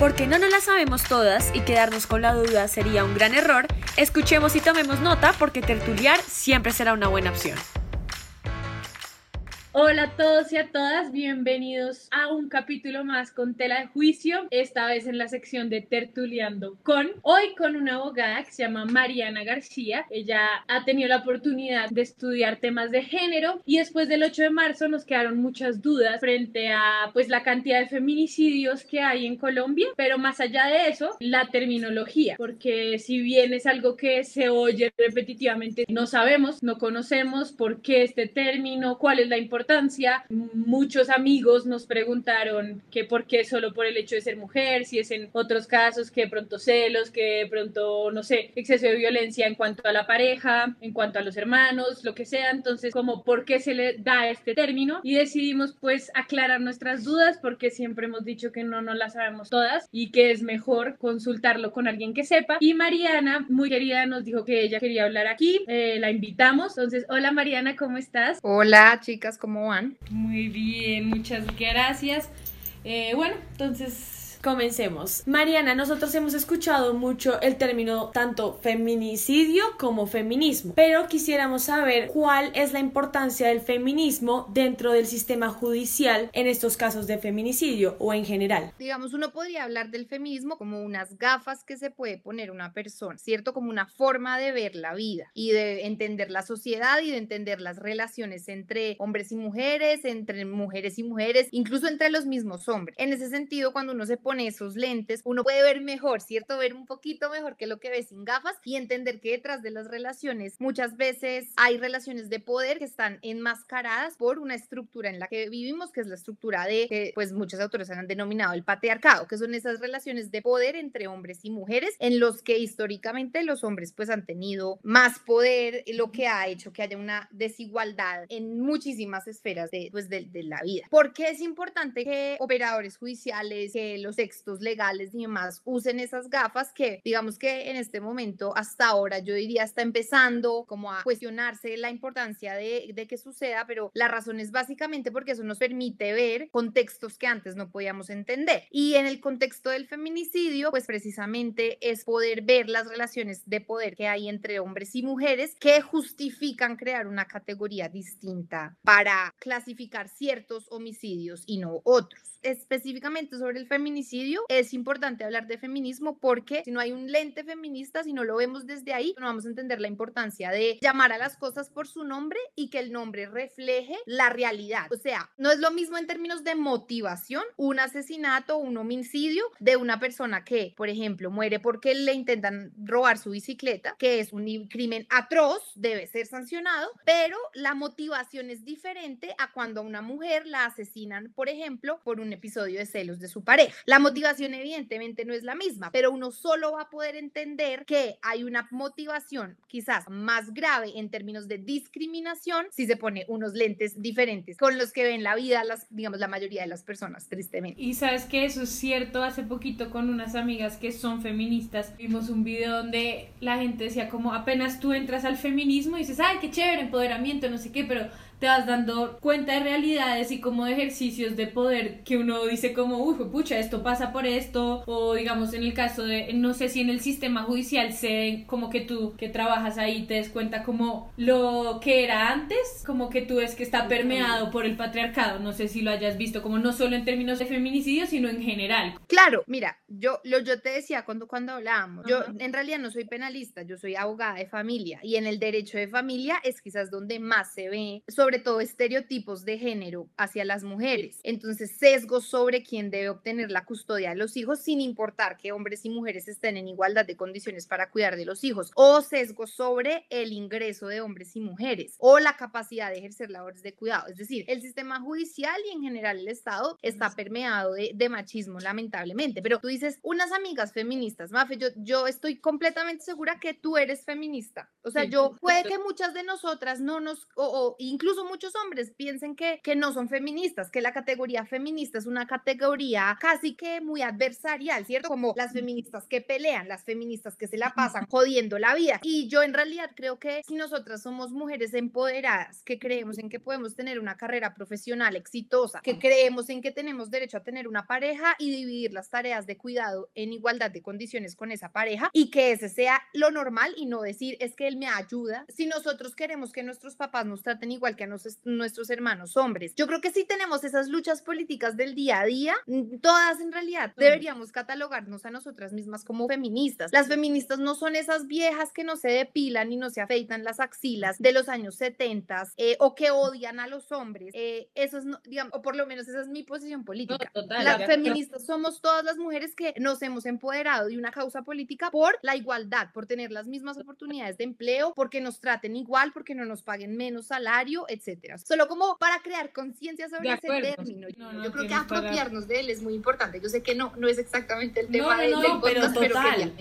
Porque no nos la sabemos todas y quedarnos con la duda sería un gran error, escuchemos y tomemos nota porque tertuliar siempre será una buena opción. Hola a todos y a todas, bienvenidos a un capítulo más con tela de juicio, esta vez en la sección de Tertuleando con, hoy con una abogada que se llama Mariana García, ella ha tenido la oportunidad de estudiar temas de género y después del 8 de marzo nos quedaron muchas dudas frente a pues la cantidad de feminicidios que hay en Colombia, pero más allá de eso, la terminología, porque si bien es algo que se oye repetitivamente, no sabemos, no conocemos por qué este término, cuál es la importancia Muchos amigos nos preguntaron que por qué solo por el hecho de ser mujer, si es en otros casos que pronto celos, que pronto, no sé, exceso de violencia en cuanto a la pareja, en cuanto a los hermanos, lo que sea. Entonces, como por qué se le da este término y decidimos pues aclarar nuestras dudas porque siempre hemos dicho que no nos las sabemos todas y que es mejor consultarlo con alguien que sepa. Y Mariana, muy querida, nos dijo que ella quería hablar aquí. Eh, la invitamos. Entonces, hola Mariana, ¿cómo estás? Hola chicas, ¿cómo Muy bien, muchas gracias. Eh, bueno, entonces Comencemos. Mariana, nosotros hemos escuchado mucho el término tanto feminicidio como feminismo, pero quisiéramos saber cuál es la importancia del feminismo dentro del sistema judicial en estos casos de feminicidio o en general. Digamos, uno podría hablar del feminismo como unas gafas que se puede poner una persona, ¿cierto? Como una forma de ver la vida y de entender la sociedad y de entender las relaciones entre hombres y mujeres, entre mujeres y mujeres, incluso entre los mismos hombres. En ese sentido, cuando uno se pone con esos lentes, uno puede ver mejor, ¿cierto? Ver un poquito mejor que lo que ve sin gafas y entender que detrás de las relaciones muchas veces hay relaciones de poder que están enmascaradas por una estructura en la que vivimos, que es la estructura de, que pues muchos autores han denominado el patriarcado, que son esas relaciones de poder entre hombres y mujeres en los que históricamente los hombres pues han tenido más poder, lo que ha hecho que haya una desigualdad en muchísimas esferas de, pues, de, de la vida. ¿Por qué es importante que operadores judiciales, que los textos legales y demás usen esas gafas que digamos que en este momento hasta ahora yo diría está empezando como a cuestionarse la importancia de, de que suceda, pero la razón es básicamente porque eso nos permite ver contextos que antes no podíamos entender. Y en el contexto del feminicidio, pues precisamente es poder ver las relaciones de poder que hay entre hombres y mujeres que justifican crear una categoría distinta para clasificar ciertos homicidios y no otros específicamente sobre el feminicidio, es importante hablar de feminismo porque si no hay un lente feminista, si no lo vemos desde ahí, no vamos a entender la importancia de llamar a las cosas por su nombre y que el nombre refleje la realidad. O sea, no es lo mismo en términos de motivación un asesinato un homicidio de una persona que, por ejemplo, muere porque le intentan robar su bicicleta, que es un crimen atroz, debe ser sancionado, pero la motivación es diferente a cuando a una mujer la asesinan, por ejemplo, por un episodio de celos de su pareja. Motivación evidentemente no es la misma, pero uno solo va a poder entender que hay una motivación quizás más grave en términos de discriminación si se pone unos lentes diferentes con los que ven la vida, las, digamos, la mayoría de las personas, tristemente. Y sabes que eso es cierto, hace poquito con unas amigas que son feministas, vimos un video donde la gente decía como apenas tú entras al feminismo y dices, ay, qué chévere, empoderamiento, no sé qué, pero te vas dando cuenta de realidades y como de ejercicios de poder que uno dice como, uy, pucha, esto pasa por esto, o digamos en el caso de, no sé si en el sistema judicial se, como que tú que trabajas ahí te des cuenta como lo que era antes, como que tú ves que está permeado por el patriarcado, no sé si lo hayas visto, como no solo en términos de feminicidio, sino en general. Claro, mira, yo, lo, yo te decía cuando, cuando hablábamos, yo en realidad no soy penalista, yo soy abogada de familia y en el derecho de familia es quizás donde más se ve sobre sobre todo estereotipos de género hacia las mujeres. Entonces, sesgos sobre quién debe obtener la custodia de los hijos sin importar que hombres y mujeres estén en igualdad de condiciones para cuidar de los hijos. O sesgos sobre el ingreso de hombres y mujeres o la capacidad de ejercer labores de cuidado. Es decir, el sistema judicial y en general el Estado está permeado de, machismo, lamentablemente. Pero tú dices, unas amigas feministas, Mafe, yo, yo estoy completamente segura que tú eres feminista. O sea, yo puede que muchas de nosotras no nos, o incluso incluso muchos hombres piensen que, que no son feministas, que la categoría feminista es una categoría casi que muy adversarial, ¿cierto? Como las feministas que pelean, las feministas que se la pasan jodiendo la vida. Y yo en realidad creo que si nosotras somos mujeres empoderadas, que creemos en que podemos tener una carrera profesional exitosa, que creemos en que tenemos derecho a tener una pareja y dividir las tareas de cuidado en igualdad de condiciones con esa pareja y que ese sea lo normal y no decir es que él me ayuda. Si nosotros queremos que nuestros papás nos traten igual que a nuestros hermanos hombres, yo creo que si tenemos esas luchas políticas del día a día, mm, todas en realidad deberíamos catalogarnos a nosotras mismas como feministas. Las feministas no son esas viejas que no se depilan y no se afeitan las axilas de los años 70 eh, o que odian a los hombres. Eh, eso es, digamos, o por lo menos esa es mi posición política. las feministas somos todas las mujeres que nos hemos empoderado de una causa política por la igualdad, por tener las mismas oportunidades de empleo, porque nos traten igual, porque no nos paguen menos salario, etcétera. Solo como para crear conciencia sobre ese término. yo creo que apropiarnos de él es muy importante. Yo sé que no, no es exactamente el tema de, del pero, total.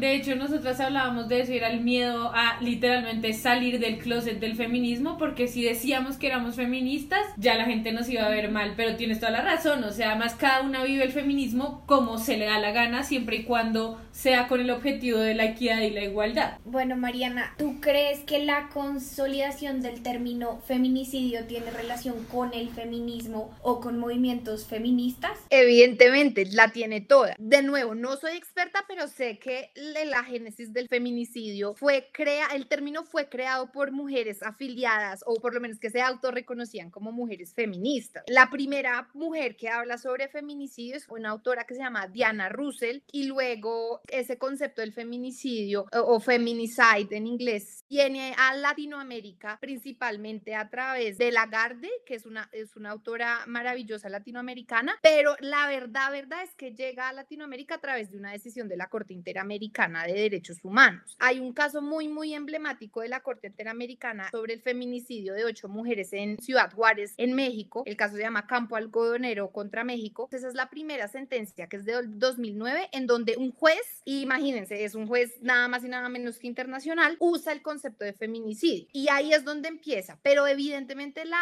de hecho, nosotras hablábamos de eso, era el miedo a literalmente salir del closet del feminismo, porque si decíamos que éramos feministas, ya la gente nos iba a ver mal, pero tienes toda la razón, o sea, además cada una vive el feminismo como se le da la gana, siempre y cuando sea con el objetivo de la equidad y la igualdad. Bueno, Mariana, ¿tú crees que la consolidación del término feminicidio tiene relación con el feminismo o con movimientos feministas? Evidentemente, la tiene toda. De nuevo, no soy experta, pero sé que la génesis del feminicidio fue crea, el término fue creado por mujeres afiliadas o por lo menos que se autorreconocían como mujeres feministas. La primera mujer que habla sobre feminicidio es una autora que se llama Diana Russell y luego ese concepto del feminicidio o, feminicide en inglés viene a Latinoamérica principalmente a través de Lagarde, que es una, es una autora maravillosa latinoamericana, pero la verdad, verdad es que llega a Latinoamérica a través de una decisión de la Corte Interamericana de Derechos Humanos. Hay un caso muy, muy emblemático de la Corte Interamericana sobre el feminicidio de ocho mujeres en Ciudad Juárez, en México. El caso se llama Campo Algodonero contra México. Esa es la primera sentencia que es de 2009 en donde un juez imagínense, es un juez nada más y nada menos que internacional, usa el concepto de feminicidio. Y ahí es donde empieza, pero evidentemente la,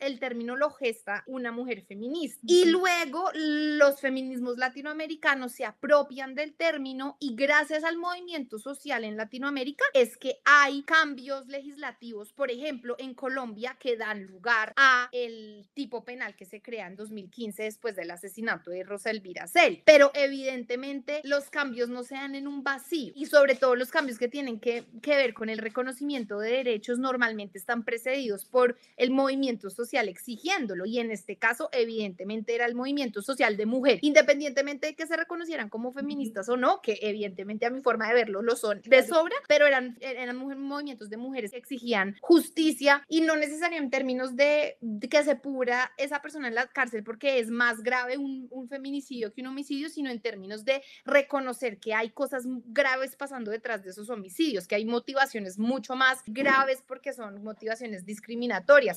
el término lo gesta una mujer feminista. Y luego los feminismos latinoamericanos se apropian del término y gracias al movimiento social en Latinoamérica es que hay cambios legislativos, por ejemplo, en Colombia que dan lugar a el tipo penal que se crea en 2015 después del asesinato de Rosa Elvira Cel. Pero evidentemente los cambios no sean en un vacío y sobre todo los cambios que tienen que, que ver con el reconocimiento de derechos normalmente están precedidos por el movimiento social exigiéndolo y en este caso evidentemente era el movimiento social de mujer, independientemente de que se reconocieran como feministas o no, que evidentemente a mi forma de verlo lo son de sobra, pero eran, eran movimientos de mujeres que exigían justicia y no necesariamente en términos de, que se pura esa persona en la cárcel porque es más grave un, un feminicidio que un homicidio, sino en términos de reconocer que hay cosas graves pasando detrás de esos homicidios, que hay motivaciones mucho más graves porque son motivaciones discriminatorias,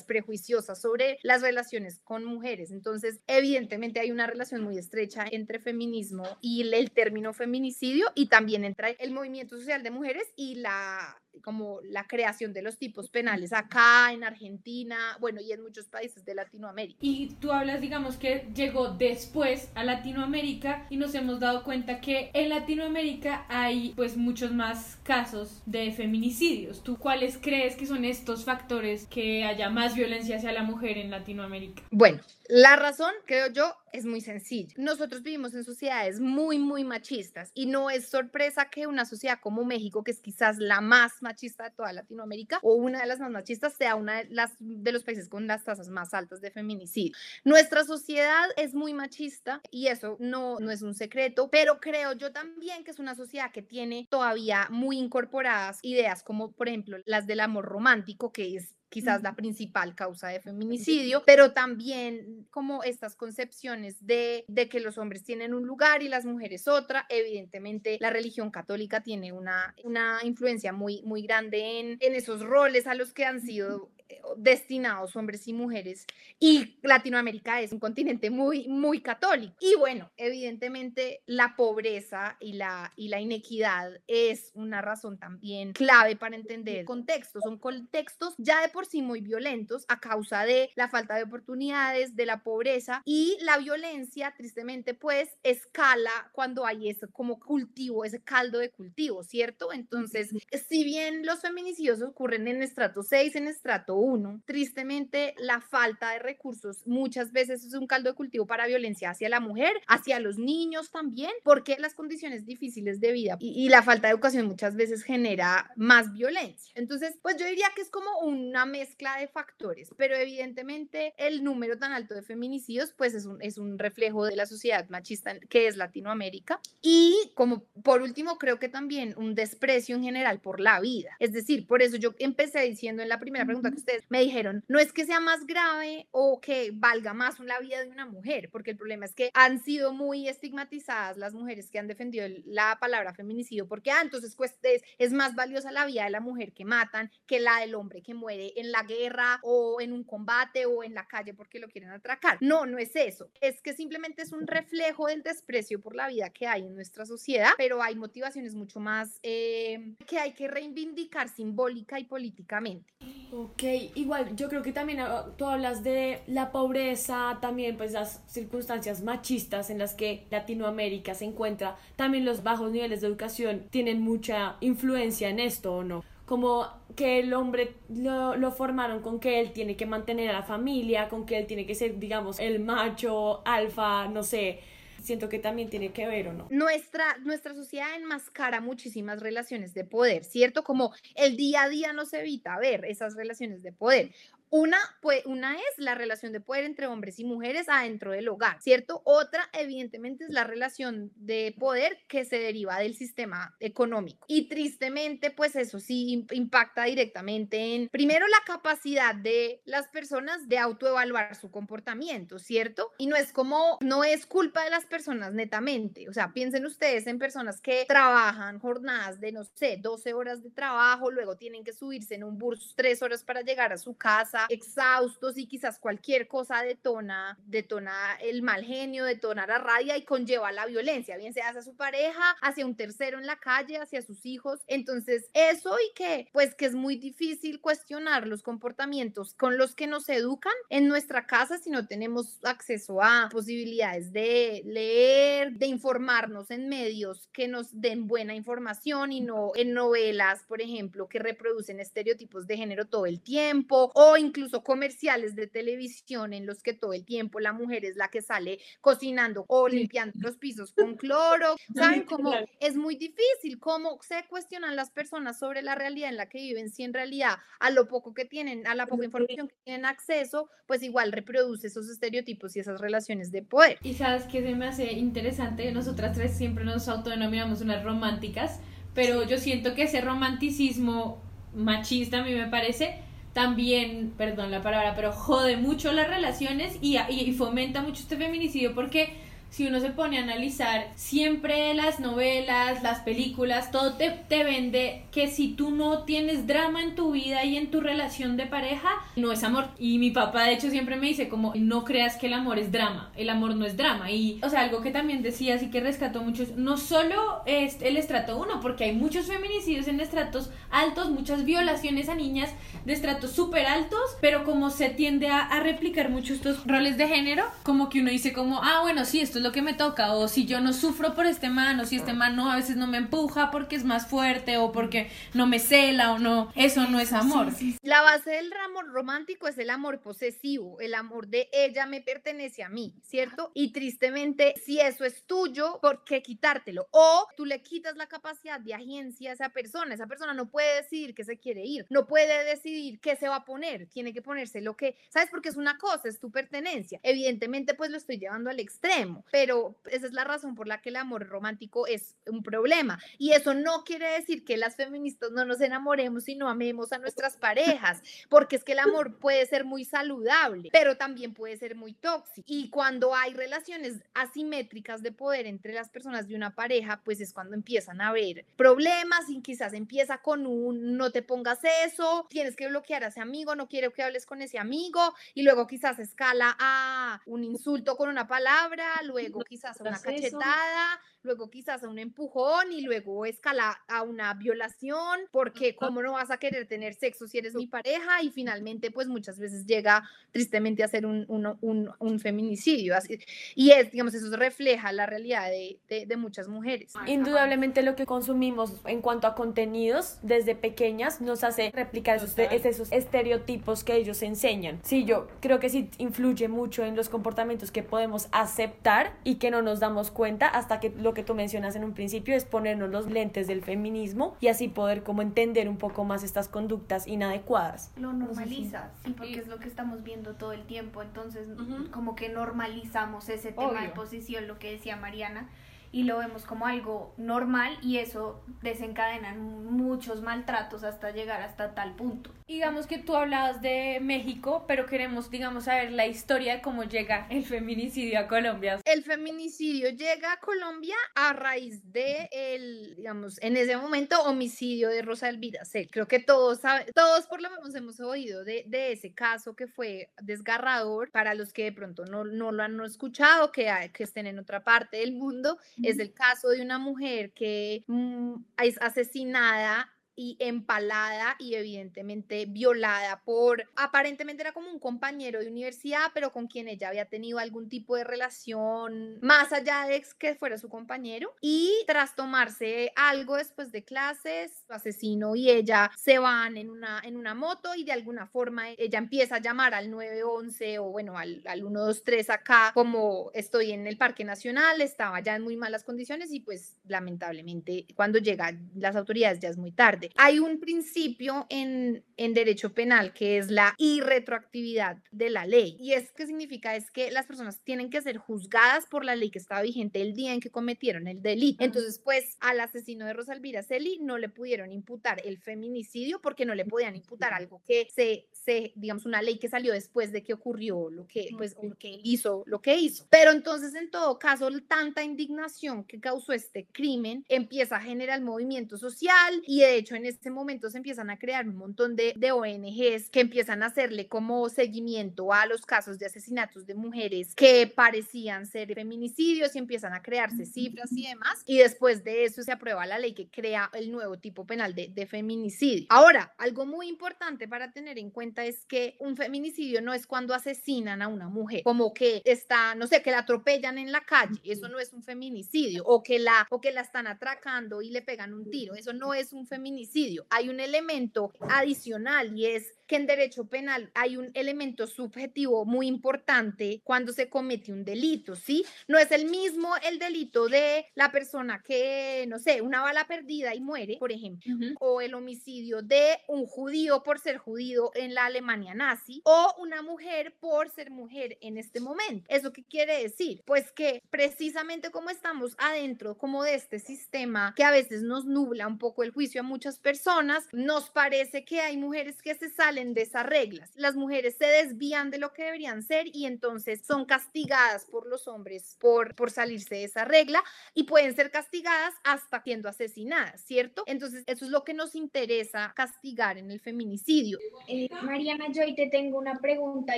prejuiciosas sobre las relaciones con mujeres. Entonces, evidentemente hay una relación muy estrecha entre feminismo y el término feminicidio y también entre el movimiento social de mujeres y la como la creación de los tipos penales acá en Argentina, bueno, y en muchos países de Latinoamérica. Y tú hablas, digamos, que llegó después a Latinoamérica y nos hemos dado cuenta que en Latinoamérica hay pues muchos más casos de feminicidios. ¿Tú cuáles crees que son estos factores que haya más violencia hacia la mujer en Latinoamérica? Bueno, la razón, creo yo, es muy sencilla. Nosotros vivimos en sociedades muy, muy machistas y no es sorpresa que una sociedad como México, que es quizás la más machista de toda Latinoamérica o una de las más machistas, sea una de, las, de los países con las tasas más altas de feminicidio. Nuestra sociedad es muy machista y eso no, no es un secreto, pero creo yo también que es una sociedad que tiene todavía muy incorporadas ideas como, por ejemplo, las del amor romántico, que es quizás la principal causa de feminicidio, pero también como estas concepciones de, de, que los hombres tienen un lugar y las mujeres otra. Evidentemente, la religión católica tiene una, una influencia muy, muy grande en, en esos roles a los que han sido destinados hombres y mujeres y Latinoamérica es un continente muy muy católico. Y bueno evidentemente la pobreza y la y la inequidad es una razón también clave para entender contextos son contextos ya de por sí muy violentos a causa de la falta de oportunidades de la pobreza y la violencia tristemente pues escala cuando hay ese como cultivo ese caldo de cultivo cierto entonces si bien los feminicidios ocurren en estrato 6 en estrato 1 Tristemente, la falta de recursos muchas veces es un caldo de cultivo para violencia hacia la mujer, hacia los niños también, porque las condiciones difíciles de vida y, la falta de educación muchas veces genera más violencia. Entonces, pues yo diría que es como una mezcla de factores, pero evidentemente el número tan alto de feminicidios, pues es un, es un reflejo de la sociedad machista que es Latinoamérica. Y como por último, creo que también un desprecio en general por la vida. Es decir, por eso yo empecé diciendo en la primera pregunta que me dijeron, no es que sea más grave o que valga más la vida de una mujer, porque el problema es que han sido muy estigmatizadas las mujeres que han defendido la palabra feminicidio, porque ah, entonces pues, es, es más valiosa la vida de la mujer que matan que la del hombre que muere en la guerra o en un combate o en la calle porque lo quieren atracar. No, no es eso. Es que simplemente es un reflejo del desprecio por la vida que hay en nuestra sociedad, pero hay motivaciones mucho más eh, que hay que reivindicar simbólica y políticamente. Ok, igual yo creo que también ah, tú hablas de la pobreza, también pues las circunstancias machistas en las que Latinoamérica se encuentra, también los bajos niveles de educación tienen mucha influencia en esto o no como que el hombre lo, lo, formaron con que él tiene que mantener a la familia, con que él tiene que ser, digamos, el macho, alfa, no sé, siento que también tiene que ver o no. Nuestra, nuestra sociedad enmascara muchísimas relaciones de poder, ¿cierto? Como el día a día no se evita ver esas relaciones de poder. Una, pues, una es la relación de poder entre hombres y mujeres adentro del hogar, ¿cierto? Otra, evidentemente, es la relación de poder que se deriva del sistema económico. Y tristemente, pues eso sí impacta directamente en, primero, la capacidad de las personas de autoevaluar su comportamiento, ¿cierto? Y no es como, no es culpa de las personas netamente. O sea, piensen ustedes en personas que trabajan jornadas de, no sé, 12 horas de trabajo, luego tienen que subirse en un bus tres horas para llegar a su casa exhaustos y quizás cualquier cosa detona, detona el mal genio, detona la rabia y conlleva la violencia, bien sea hacia su pareja, hacia un tercero en la calle, hacia sus hijos. Entonces, eso y que, pues que es muy difícil cuestionar los comportamientos con los que nos educan en nuestra casa si no tenemos acceso a posibilidades de leer, de informarnos en medios que nos den buena información y no en novelas, por ejemplo, que reproducen estereotipos de género todo el tiempo o incluso comerciales de televisión en los que todo el tiempo la mujer es la que sale cocinando o limpiando los pisos con cloro. ¿Saben cómo es muy difícil? ¿Cómo se cuestionan las personas sobre la realidad en la que viven si en realidad a lo poco que tienen, a la poca información que tienen acceso, pues igual reproduce esos estereotipos y esas relaciones de poder? Y sabes que se me hace interesante, nosotras tres siempre nos autodenominamos unas románticas, pero yo siento que ese romanticismo machista a mí me parece también, perdón la palabra, pero jode mucho las relaciones y, y, fomenta mucho este feminicidio porque si uno se pone a analizar, siempre las novelas, las películas, todo te, te, vende que si tú no tienes drama en tu vida y en tu relación de pareja, no es amor. Y mi papá de hecho siempre me dice como, no creas que el amor es drama, el amor no es drama. Y, o sea, algo que también decía, así que rescató mucho, no solo es el estrato 1, porque hay muchos feminicidios en estratos altos, muchas violaciones a niñas de estratos súper altos, pero como se tiende a, replicar mucho estos roles de género, como que uno dice como, ah, bueno, sí, esto es lo que me toca, o si yo no sufro por este man, o si este man no, a veces no me empuja porque es más fuerte, o porque no me cela, o no, eso no es amor. La base del amor romántico es el amor posesivo, el amor de ella me pertenece a mí, ¿cierto? Y tristemente, si eso es tuyo, ¿por qué quitártelo? O tú le quitas la capacidad de agencia a esa persona, esa persona no puede decidir que se quiere ir, no puede decidir qué se va a poner, tiene que ponerse lo que, ¿sabes? Porque es una cosa, es tu pertenencia. Evidentemente, pues lo estoy llevando al extremo, pero esa es la razón por la que el amor romántico es un problema. Y eso no quiere decir que las feministas no nos enamoremos y no amemos a nuestras parejas, porque es que el amor puede ser muy saludable, pero también puede ser muy tóxico. Y cuando hay relaciones asimétricas de poder entre las personas de una pareja, pues es cuando empiezan a haber problemas y quizás empieza con un no te pongas eso, tienes que bloquear a ese amigo, no quiero que hables con ese amigo y luego quizás escala a un insulto con una palabra, luego quizás una cachetada, luego quizás a un empujón y luego escala a una violación, porque cómo no vas a querer tener sexo si eres mi pareja y finalmente pues muchas veces llega tristemente a ser un, un, un, feminicidio. Así, y es, digamos, eso refleja la realidad de, de, muchas mujeres. Indudablemente lo que consumimos en cuanto a contenidos desde pequeñas nos hace replicar esos, esos estereotipos que ellos enseñan. Sí, yo creo que sí influye mucho en los comportamientos que podemos aceptar y que no nos damos cuenta hasta que lo que tú mencionas en un principio es ponernos los lentes del feminismo y así poder como entender un poco más estas conductas inadecuadas. Lo normaliza, sí, porque es lo que estamos viendo todo el tiempo, entonces como que normalizamos ese tema de posición, lo que decía Mariana, y lo vemos como algo normal y eso desencadena muchos maltratos hasta llegar hasta tal punto. Digamos que tú hablabas de México, pero queremos, digamos, saber la historia de cómo llega el feminicidio a Colombia. El feminicidio llega a Colombia a raíz de el, digamos, en ese momento homicidio de Rosa Elvira Creo que todos todos por lo menos hemos oído de, de, ese caso que fue desgarrador para los que de pronto no, no lo han escuchado, que, que estén en otra parte del mundo es el caso de una mujer que mm, es asesinada y empalada y evidentemente violada por, aparentemente era como un compañero de universidad, pero con quien ella había tenido algún tipo de relación más allá de que fuera su compañero. Y tras tomarse algo después de clases, su asesino y ella se van en una, en una moto y de alguna forma ella empieza a llamar al 911 o bueno, al, al 123 acá, como estoy en el Parque Nacional, estaba ya en muy malas condiciones y pues lamentablemente cuando llegan las autoridades ya es muy tarde. Hay un principio en, en derecho penal que es la irretroactividad de la ley. ¿Y es qué significa? Es que las personas tienen que ser juzgadas por la ley que estaba vigente el día en que cometieron el delito. Entonces, pues al asesino de Rosalvira Celi no le pudieron imputar el feminicidio porque no le podían imputar algo que se, se digamos, una ley que salió después de que ocurrió lo que, pues, lo que hizo, lo que hizo. Pero entonces, en todo caso, tanta indignación que causó este crimen empieza a generar movimiento social y de hecho en este momento se empiezan a crear un montón de, de ONGs que empiezan a hacerle como seguimiento a los casos de asesinatos de mujeres que parecían ser feminicidios y empiezan a crearse cifras y demás. Y después de eso se aprueba la ley que crea el nuevo tipo penal de, de feminicidio. Ahora, algo muy importante para tener en cuenta es que un feminicidio no es cuando asesinan a una mujer, como que está, no sé, que la atropellan en la calle, eso no es un feminicidio, o que la, o que la están atracando y le pegan un tiro, eso no es un feminicidio hay un elemento adicional y es que en derecho penal hay un elemento subjetivo muy importante cuando se comete un delito, ¿sí? No es el mismo el delito de la persona que, no sé, una bala perdida y muere, por ejemplo, o el homicidio de un judío por ser judío en la Alemania nazi, o una mujer por ser mujer en este momento. ¿Eso qué quiere decir? Pues que precisamente como estamos adentro como de este sistema que a veces nos nubla un poco el juicio a muchas personas, nos parece que hay mujeres que se salen de esas reglas. Las mujeres se desvían de lo que deberían ser y entonces son castigadas por los hombres por, por salirse de esa regla y pueden ser castigadas hasta siendo asesinadas, ¿cierto? Entonces, eso es lo que nos interesa castigar en el feminicidio. Eh, Mariana, yo ahí te tengo una pregunta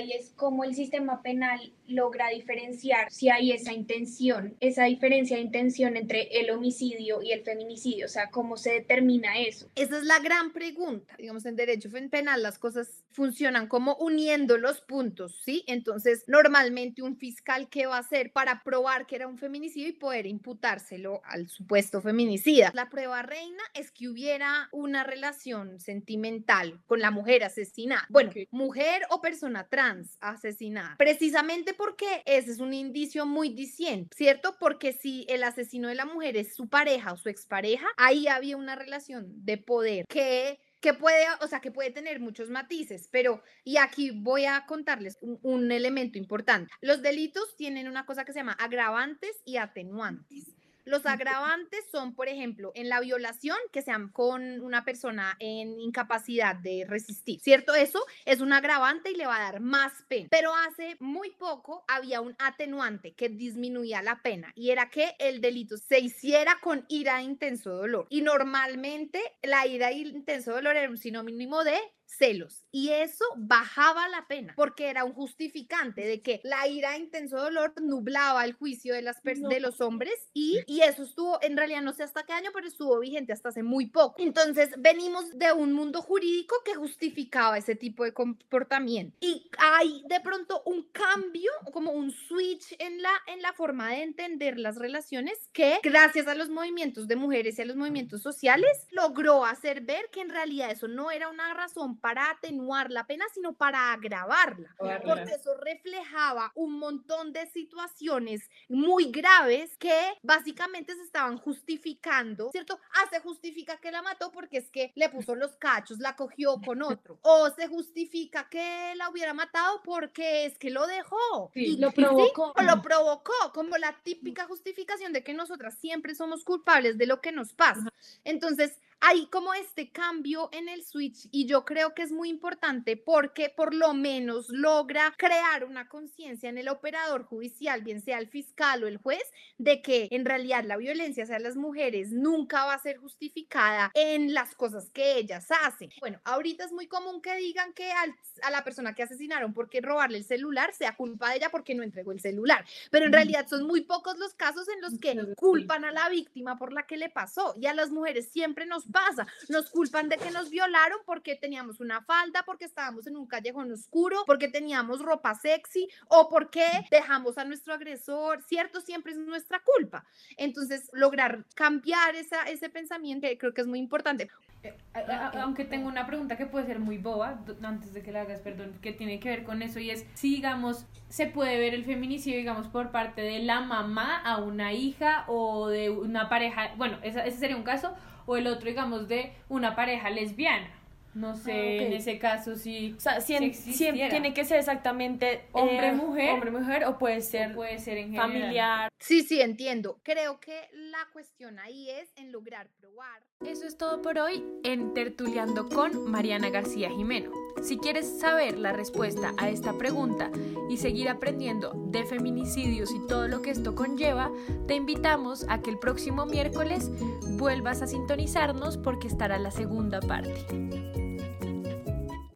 y es cómo el sistema penal logra diferenciar si hay esa intención, esa diferencia de intención entre el homicidio y el feminicidio, o sea, cómo se determina eso. Esa es la gran pregunta. Digamos, en derecho penal las cosas funcionan como uniendo los puntos, ¿sí? Entonces, normalmente un fiscal, ¿qué va a hacer para probar que era un feminicidio y poder imputárselo al supuesto feminicida? La prueba reina es que hubiera una relación sentimental con la mujer asesinada. Bueno, mujer o persona trans asesinada. Precisamente porque ese es un indicio muy diciente, ¿cierto? Porque si el asesino de la mujer es su pareja o su expareja, ahí había una relación de poder que que puede, o sea, que puede tener muchos matices, pero, y aquí voy a contarles un elemento importante. Los delitos tienen una cosa que se llama agravantes y atenuantes. Los agravantes son, por ejemplo, en la violación, que sean con una persona en incapacidad de resistir, ¿cierto? Eso es un agravante y le va a dar más pena. Pero hace muy poco había un atenuante que disminuía la pena y era que el delito se hiciera con ira e intenso dolor. Y normalmente la ira e intenso dolor era un sinónimo de celos y eso bajaba la pena porque era un justificante de que la ira intenso dolor nublaba el juicio de, las de los hombres y, y eso estuvo, en realidad no sé hasta qué año, pero estuvo vigente hasta hace muy poco. Entonces venimos de un mundo jurídico que justificaba ese tipo de comportamiento y hay de pronto un cambio, como un switch en la, en la forma de entender las relaciones que gracias a los movimientos de mujeres y a los movimientos sociales logró hacer ver que en realidad eso no era una razón para atenuar la pena, sino para agravarla, porque eso reflejaba un montón de situaciones muy graves que básicamente se estaban justificando, ¿cierto? Ah, se justifica que la mató porque es que le puso los cachos, la cogió con otro, o se justifica que la hubiera matado porque es que lo dejó y lo provocó. o lo provocó, como la típica justificación de que nosotras siempre somos culpables de lo que nos pasa. Entonces, hay como este cambio en el switch y yo creo que es muy importante porque por lo menos logra crear una conciencia en el operador judicial, bien sea el fiscal o el juez, de que en realidad la violencia hacia las mujeres nunca va a ser justificada en las cosas que ellas hacen. Bueno, ahorita es muy común que digan que a la persona que asesinaron porque robarle el celular sea culpa de ella porque no entregó el celular, pero en realidad son muy pocos los casos en los que culpan a la víctima por la que le pasó y a las mujeres siempre nos pasa. Nos culpan de que nos violaron porque teníamos una falda, porque estábamos en un callejón oscuro, porque teníamos ropa sexy o porque dejamos a nuestro agresor, ¿cierto? Siempre es nuestra culpa. Entonces, lograr cambiar esa, ese pensamiento creo que es muy importante. Eh, aunque tengo una pregunta que puede ser muy boba, antes de que la hagas, perdón, que tiene que ver con eso y es si, digamos, se puede ver el feminicidio, digamos, por parte de la mamá a una hija o de una pareja, bueno, ese sería un caso, o el otro, digamos, de una pareja lesbiana. No sé, ah, en ese caso sí. O sea, siempre tiene que ser exactamente hombre-mujer. Eh, hombre-mujer o puede ser, puede ser en familiar. Sí, sí, entiendo. Creo que la cuestión ahí es en lograr probar. Eso es todo por hoy en Tertuleando con Mariana García Jimeno. Si quieres saber la respuesta a esta pregunta y seguir aprendiendo de feminicidios y todo lo que esto conlleva, te invitamos a que el próximo miércoles vuelvas a sintonizarnos porque estará la segunda parte.